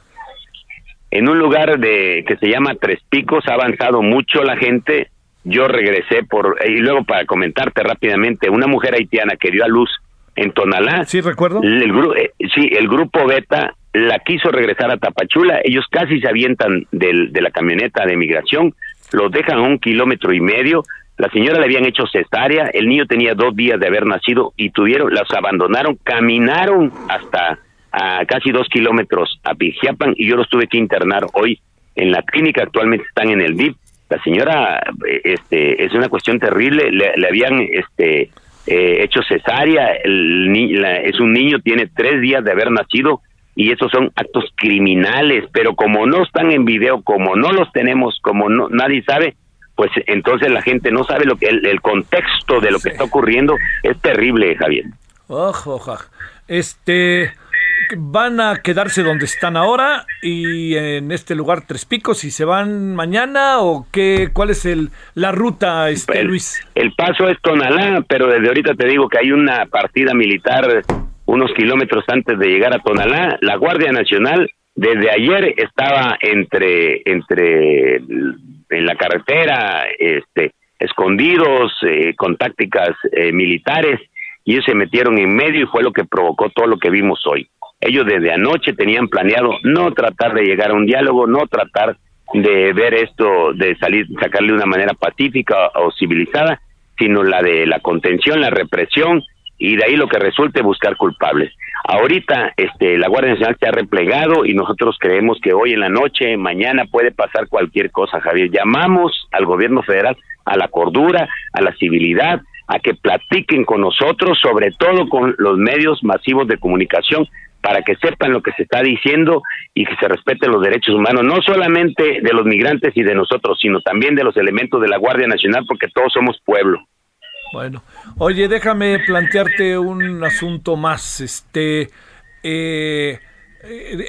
J: en un lugar de que se llama Tres Picos ha avanzado mucho la gente yo regresé por y luego para comentarte rápidamente una mujer haitiana que dio a luz en Tonalá.
A: Sí, recuerdo.
J: El, eh, sí, el grupo Beta la quiso regresar a Tapachula. Ellos casi se avientan del, de la camioneta de migración, los dejan a un kilómetro y medio. La señora le habían hecho cesárea, el niño tenía dos días de haber nacido y tuvieron, las abandonaron, caminaron hasta a casi dos kilómetros a Pijiapan y yo los tuve que internar hoy en la clínica. Actualmente están en el DIP. La señora, eh, este, es una cuestión terrible. Le, le habían, este, eh, hecho cesárea, el, es un niño, tiene tres días de haber nacido y esos son actos criminales, pero como no están en video, como no los tenemos, como no, nadie sabe, pues entonces la gente no sabe lo que el, contexto de lo que está ocurriendo es terrible, Javier.
A: Ojo, Este, van a quedarse donde están ahora y en este lugar Tres Picos y se van mañana o qué cuál es el la ruta este Luis
J: el paso es Tonalá pero desde ahorita te digo que hay una partida militar unos kilómetros antes de llegar a Tonalá. La Guardia Nacional desde ayer estaba entre entre en la carretera este escondidos eh, con tácticas eh, militares y ellos se metieron en medio y fue lo que provocó todo lo que vimos hoy ellos desde anoche tenían planeado no tratar de llegar a un diálogo, no tratar de ver esto, de salir, sacarle de una manera pacífica o civilizada, sino la de la contención, la represión y de ahí lo que resulte buscar culpables. Ahorita este la Guardia Nacional se ha replegado y nosotros creemos que hoy en la noche, mañana puede pasar cualquier cosa, Javier. Llamamos al gobierno federal a la cordura, a la civilidad, a que platiquen con nosotros, sobre todo con los medios masivos de comunicación, para que sepan lo que se está diciendo y que se respeten los derechos humanos, no solamente de los migrantes y de nosotros, sino también de los elementos de la Guardia Nacional, porque todos somos pueblo.
A: Bueno, oye, déjame plantearte un asunto más. Este, eh,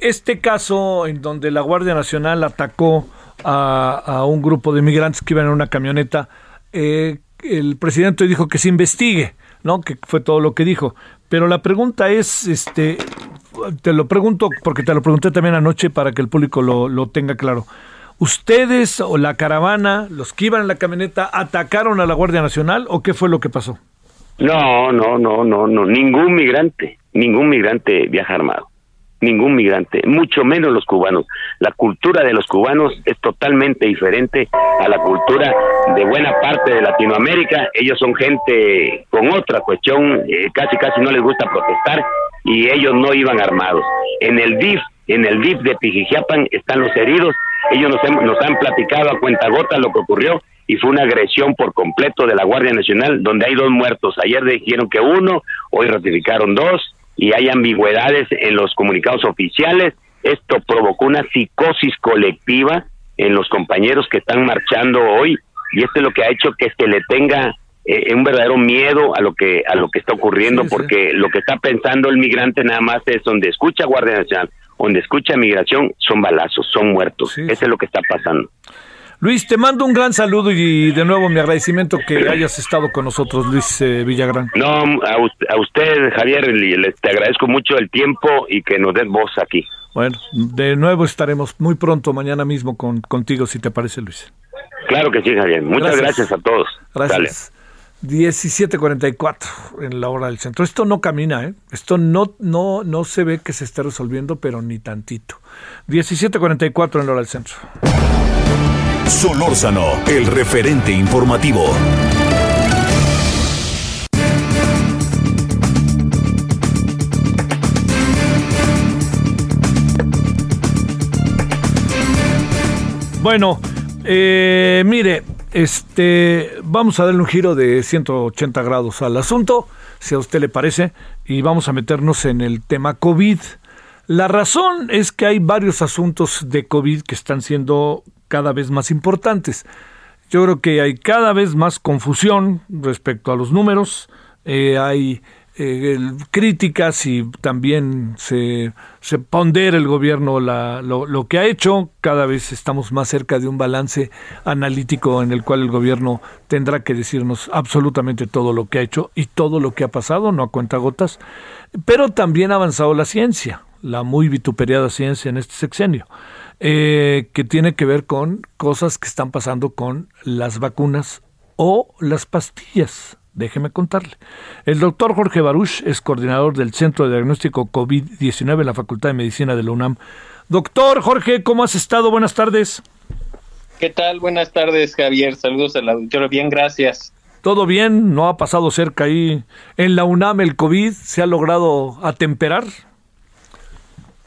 A: este caso en donde la Guardia Nacional atacó a, un grupo de migrantes que iban en una camioneta, eh, el presidente dijo que se investigue, ¿no? Que fue todo lo que dijo. Pero la pregunta es, este, te lo pregunto porque te lo pregunté también anoche para que el público lo, lo tenga claro. ¿Ustedes o la caravana, los que iban en la camioneta, atacaron a la Guardia Nacional o qué fue lo que pasó?
J: No, no, no, no, no. Ningún migrante, ningún migrante viaja armado. Ningún migrante, mucho menos los cubanos. La cultura de los cubanos es totalmente diferente a la cultura de buena parte de Latinoamérica. Ellos son gente con otra cuestión, eh, casi casi no les gusta protestar y ellos no iban armados. En el DIF, en el DIF de Pijijiapan están los heridos, ellos nos, nos han platicado a cuenta gota lo que ocurrió y fue una agresión por completo de la Guardia Nacional donde hay dos muertos. Ayer dijeron que uno, hoy ratificaron dos y hay ambigüedades en los comunicados oficiales. Esto provocó una psicosis colectiva en los compañeros que están marchando hoy y esto es lo que ha hecho que le tenga eh, un verdadero miedo a lo que a lo que está ocurriendo porque lo que está pensando el migrante nada más es donde escucha Guardia Nacional, donde escucha migración son balazos, son muertos. Eso es lo que está pasando.
A: Luis, te mando un gran saludo y de nuevo mi agradecimiento que hayas estado con nosotros, Luis eh, Villagrán.
J: No, a, usted, Javier, le, te agradezco mucho el tiempo y que nos des voz aquí.
A: Bueno, de nuevo estaremos muy pronto, mañana mismo, con, contigo, si te parece, Luis.
J: Claro que sí, Javier. Muchas gracias, a todos.
A: Gracias. 17:44 en la hora del centro. Esto no camina, ¿eh? Esto no, no, no se ve que se esté resolviendo, pero ni tantito. 17:44 en la hora del centro.
B: Solórzano, el referente informativo.
A: Bueno, eh, mire, este, vamos a darle un giro de 180 grados al asunto, si a usted le parece, y vamos a meternos en el tema COVID. La razón es que hay varios asuntos de COVID que están siendo cada vez más importantes. Yo creo que hay cada vez más confusión respecto a los números, eh, hay eh, críticas y también se, se pondera el gobierno la, lo, lo, que ha hecho. Cada vez estamos más cerca de un balance analítico en el cual el gobierno tendrá que decirnos absolutamente todo lo que ha hecho y todo lo que ha pasado, no a cuenta gotas. Pero también ha avanzado la ciencia, la muy vituperiada ciencia en este sexenio. Eh, que tiene que ver con cosas que están pasando con las vacunas o las pastillas. Déjeme contarle. El doctor Jorge Baruch es coordinador del Centro de Diagnóstico COVID-19 en la Facultad de Medicina de la UNAM. Doctor Jorge, ¿cómo has estado? Buenas tardes.
K: ¿Qué tal? Buenas tardes, Javier. Saludos al auditorio. Bien, gracias.
A: ¿Todo bien? ¿No ha pasado cerca ahí en la UNAM el COVID? ¿Se ha logrado atemperar?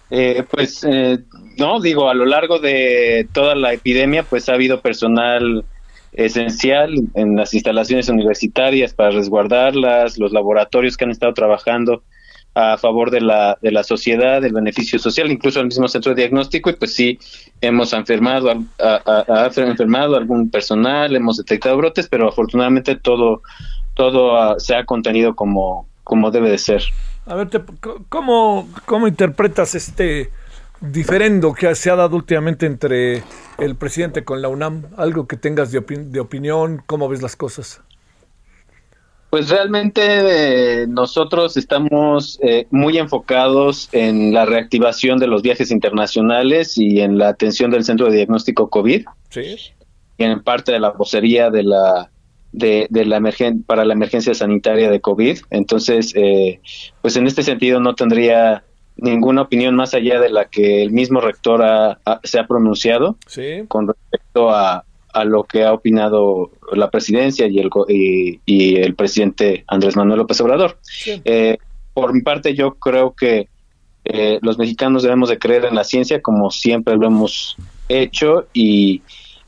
K: Eh, pues eh, no, digo, a lo largo de toda la epidemia, pues ha habido personal esencial en las instalaciones universitarias para resguardarlas, los laboratorios que han estado trabajando a favor de la, de la sociedad, del beneficio social, incluso el mismo centro de diagnóstico, y pues sí, hemos enfermado, a, enfermado algún personal, hemos detectado brotes, pero afortunadamente todo, todo ah, se ha contenido como, como debe de ser.
A: A ver, ¿cómo, ¿cómo interpretas este diferendo que se ha dado últimamente entre el presidente con la UNAM? ¿Algo que tengas de, de opinión? ¿Cómo ves las cosas?
K: Pues realmente eh, nosotros estamos eh, muy enfocados en la reactivación de los viajes internacionales y en la atención del centro de diagnóstico COVID.
A: Sí.
K: Y en parte de la vocería de la de, la emergen para la emergencia sanitaria de COVID. Entonces, eh, pues en este sentido no tendría ninguna opinión más allá de la que el mismo rector se ha pronunciado con respecto a, a, lo que ha opinado la presidencia y el, y, el presidente Andrés Manuel López Obrador. Eh, por mi parte, yo creo que eh, los mexicanos debemos de creer en la ciencia como siempre lo hemos hecho y,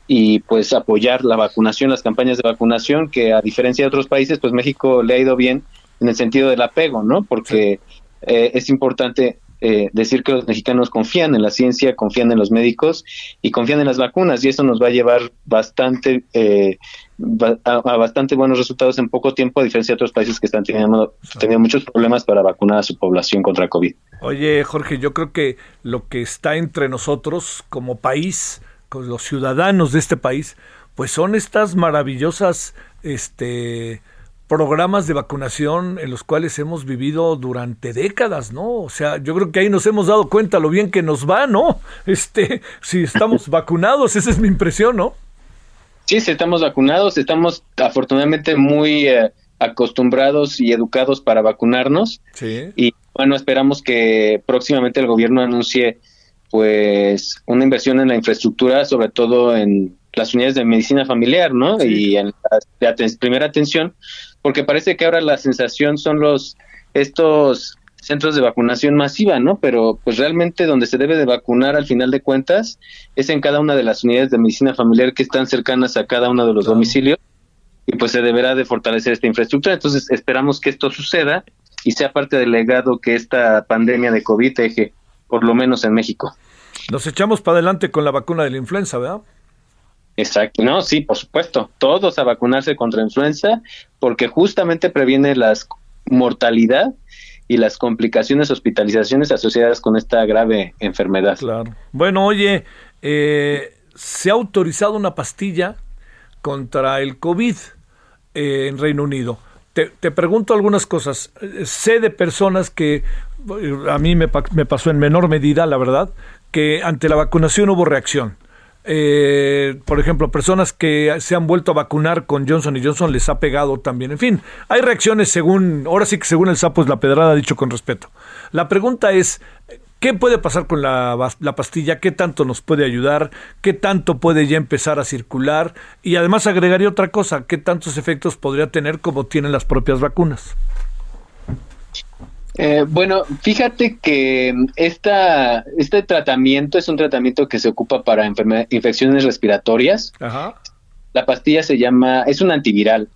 K: y pues apoyar la vacunación, las campañas de vacunación, que a diferencia de otros países, pues México le ha ido bien en el sentido del apego, ¿no? Porque eh, es importante eh, decir que los mexicanos confían en la ciencia, confían en los médicos y confían en las vacunas y eso nos va a llevar bastante eh, a, bastante buenos resultados en poco tiempo a diferencia de otros países que están teniendo, teniendo muchos problemas para vacunar a su población contra COVID.
A: Oye Jorge, yo creo que lo que está entre nosotros como país, con los ciudadanos de este país, pues son estas maravillosas este programas de vacunación en los cuales hemos vivido durante décadas, ¿no? O sea, yo creo que ahí nos hemos dado cuenta lo bien que nos va, ¿no? Este, si estamos vacunados, esa es mi impresión, ¿no?
K: Sí, si estamos vacunados, estamos afortunadamente muy eh, acostumbrados y educados para vacunarnos.
A: Sí.
K: Y bueno, esperamos que próximamente el gobierno anuncie pues una inversión en la infraestructura, sobre todo en las unidades de medicina familiar, ¿no? Y en la, primera atención, porque parece que ahora la sensación son los estos centros de vacunación masiva, ¿no? Pero pues realmente donde se debe de vacunar al final de cuentas es en cada una de las unidades de medicina familiar que están cercanas a cada uno de los domicilios y pues se deberá de fortalecer esta infraestructura. Entonces esperamos que esto suceda y sea parte del legado que esta pandemia de COVID deje, por lo menos en México.
A: Nos echamos para adelante con la vacuna de la influenza, ¿verdad?
K: Exacto, no, sí, por supuesto, todos a vacunarse contra influenza porque justamente previene la mortalidad y las complicaciones, hospitalizaciones asociadas con esta grave enfermedad.
A: Claro. Bueno, oye, eh, se ha autorizado una pastilla contra el COVID eh, en Reino Unido. Te, te, pregunto algunas cosas. Sé de personas que, a mí me pasó en menor medida, la verdad, que ante la vacunación hubo reacción eh, por ejemplo, personas que se han vuelto a vacunar con Johnson y Johnson les ha pegado también. En fin, hay reacciones según, ahora sí que según el sapo es la pedrada, dicho con respeto. La pregunta es, ¿qué puede pasar con la, la pastilla? ¿Qué tanto nos puede ayudar? ¿Qué tanto puede ya empezar a circular? Y además agregaría otra cosa, ¿qué tantos efectos podría tener como tienen las propias vacunas?
K: Eh, bueno, fíjate que esta, este tratamiento es un tratamiento que se ocupa para infecciones respiratorias. La pastilla se llama, es un antiviral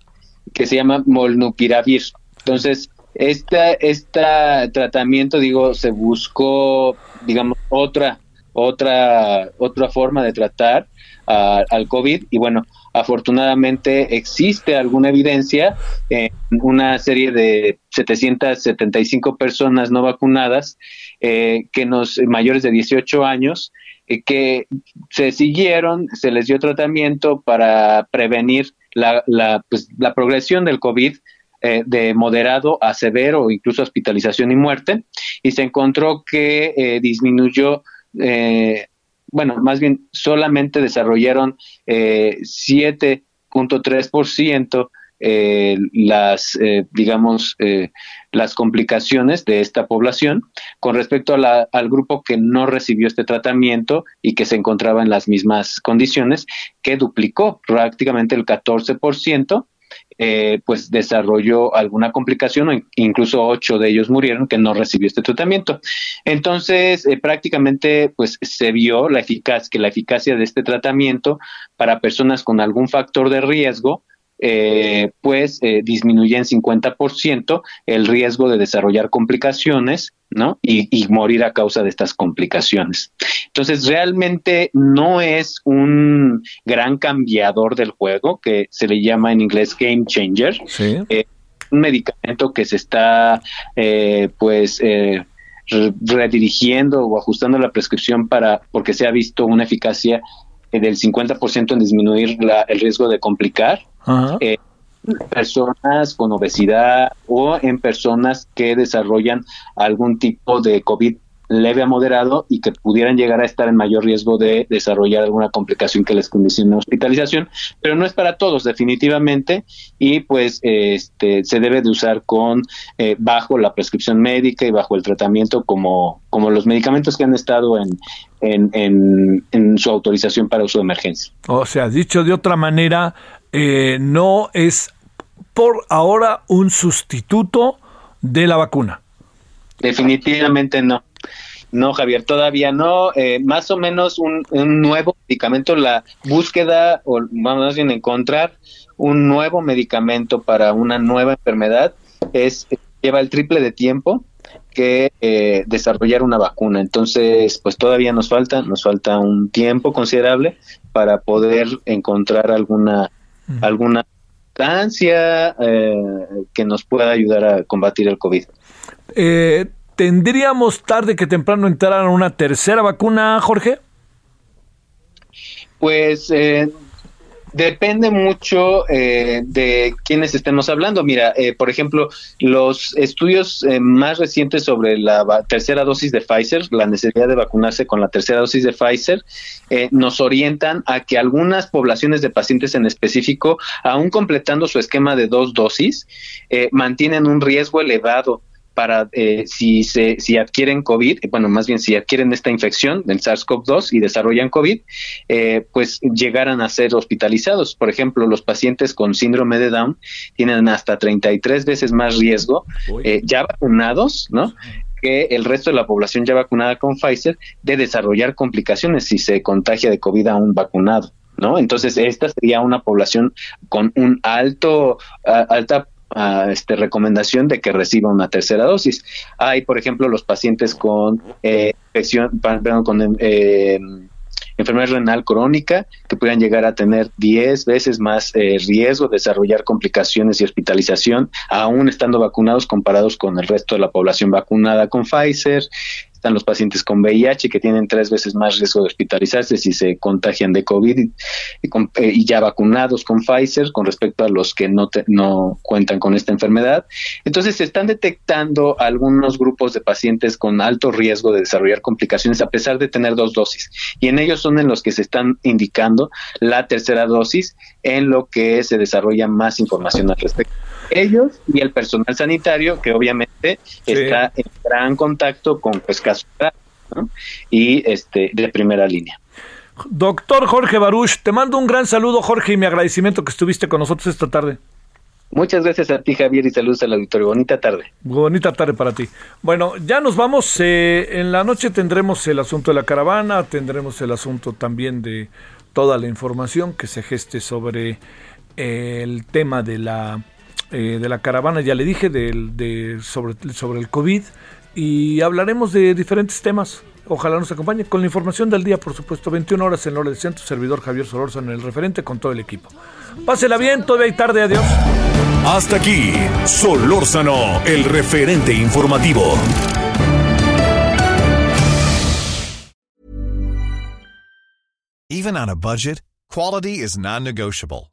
K: que se llama Molnupiravir. Entonces, este, este tratamiento, digo, se buscó, digamos, otra, otra, otra forma de tratar al COVID y bueno, afortunadamente existe alguna evidencia en una serie de 775 personas no vacunadas eh, que nos mayores de 18 años eh, que se siguieron, se les dio tratamiento para prevenir la, la, pues, la progresión del COVID eh, de moderado a severo incluso hospitalización y muerte, y se encontró que disminuyó eh, bueno, más bien solamente desarrollaron eh, 7.3% eh, las, eh, digamos, eh, las complicaciones de esta población con respecto al grupo que no recibió este tratamiento y que se encontraba en las mismas condiciones, que duplicó prácticamente el 14% eh, pues desarrolló alguna complicación o incluso ocho de ellos murieron que no recibió este tratamiento. Entonces, eh, prácticamente pues se vio la eficacia, que la eficacia de este tratamiento para personas con algún factor de riesgo eh, pues eh, disminuye en 50% el riesgo de desarrollar complicaciones, ¿no? Y, y, morir a causa de estas complicaciones. Entonces, realmente no es un gran cambiador del juego, que se le llama en inglés game changer.
A: Sí.
K: Eh, un medicamento que se está, pues, redirigiendo o ajustando la prescripción para, porque se ha visto una eficacia eh, del 50% en disminuir la, el riesgo de complicar. Eh, personas con obesidad o en personas que desarrollan algún tipo de COVID leve a moderado y que pudieran llegar a estar en mayor riesgo de desarrollar alguna complicación que les condicione hospitalización, pero no es para todos definitivamente y pues este se debe de usar con eh, bajo la prescripción médica y bajo el tratamiento como como los medicamentos que han estado en en, en, su autorización para uso de emergencia.
A: O sea, dicho de otra manera, eh, no es por ahora un sustituto de la vacuna.
K: Definitivamente no. No, Javier, todavía no. Eh, más o menos un, nuevo medicamento, la búsqueda, o vamos a encontrar un nuevo medicamento para una nueva enfermedad, es lleva el triple de tiempo que eh, desarrollar una vacuna. Entonces, pues todavía nos falta, nos falta un tiempo considerable para poder encontrar alguna, alguna sustancia eh, que nos pueda ayudar a combatir el COVID.
A: Eh, ¿Tendríamos tarde que temprano entrar a una tercera vacuna, Jorge?
K: Pues eh, depende mucho eh, de quiénes estemos hablando. Mira, eh, por ejemplo, los estudios más recientes sobre la tercera dosis de Pfizer, la necesidad de vacunarse con la tercera dosis de Pfizer, nos orientan a que algunas poblaciones de pacientes en específico, aún completando su esquema de dos dosis, mantienen un riesgo elevado para eh, si se si adquieren COVID, bueno, más bien si adquieren esta infección del SARS-CoV-2 y desarrollan COVID, eh, pues llegaran a ser hospitalizados. Por ejemplo, los pacientes con síndrome de Down tienen hasta 33 veces más riesgo eh, ya vacunados, ¿no? que el resto de la población ya vacunada con Pfizer de desarrollar complicaciones si se contagia de COVID a un vacunado. ¿No? Entonces, esta sería una población con un alto, alta este, recomendación de que reciba una tercera dosis. Hay, por ejemplo, los pacientes con eh, infección, con eh, enfermedad renal crónica que puedan llegar a tener 10 veces más eh, riesgo de desarrollar complicaciones y hospitalización, aún estando vacunados comparados con el resto de la población vacunada con Pfizer están los pacientes con VIH que tienen tres veces más riesgo de hospitalizarse si se contagian de COVID y, eh, ya vacunados con Pfizer con respecto a los que no, no cuentan con esta enfermedad. Entonces se están detectando algunos grupos de pacientes con alto riesgo de desarrollar complicaciones a pesar de tener dos dosis. Y en ellos son en los que se están indicando la tercera dosis en lo que se desarrolla más información al respecto. Ellos y el personal sanitario, que obviamente está en gran contacto con y este de primera línea.
A: Doctor Jorge Baruch, te mando un gran saludo, Jorge, y mi agradecimiento que estuviste con nosotros esta tarde.
K: Muchas gracias a ti, Javier, y saludos al auditorio. Bonita tarde.
A: Bonita tarde para ti. Bueno, ya nos vamos. Eh, en la noche tendremos el asunto de la caravana, tendremos el asunto también de toda la información que se geste sobre el tema de la eh, de la caravana, ya le dije, de, sobre, sobre el COVID y hablaremos de diferentes temas. Ojalá nos acompañe con la información del día, por supuesto, 21 horas en hora del centro, servidor Javier Solórzano, el referente con todo el equipo. Pásela bien, todavía hay tarde, adiós.
B: Hasta aquí, Solórzano, el referente informativo.
L: Even on a budget, quality is non-negotiable.